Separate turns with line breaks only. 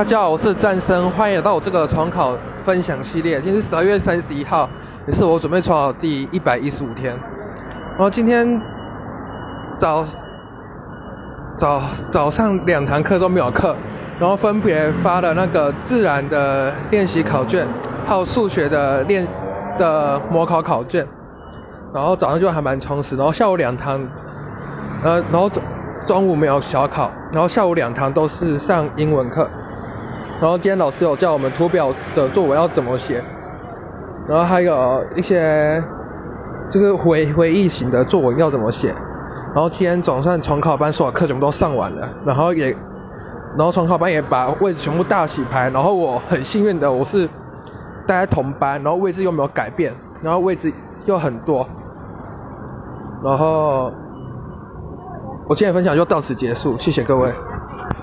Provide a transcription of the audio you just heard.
大家好，我是战生，欢迎来到我这个重考分享系列。今天是十二月三十一号，也是我准备重考第一百一十五天。然后今天早早早上两堂课都没有课，然后分别发了那个自然的练习考卷，还有数学的练的模考考卷。然后早上就还蛮充实，然后下午两堂，呃，然后中中午没有小考，然后下午两堂都是上英文课。然后今天老师有教我们图表的作文要怎么写，然后还有一些就是回回忆型的作文要怎么写。然后今天总算重考班所有课全部都上完了，然后也，然后重考班也把位置全部大洗牌。然后我很幸运的我是待在同班，然后位置又没有改变，然后位置又很多。然后我今天分享就到此结束，谢谢各位。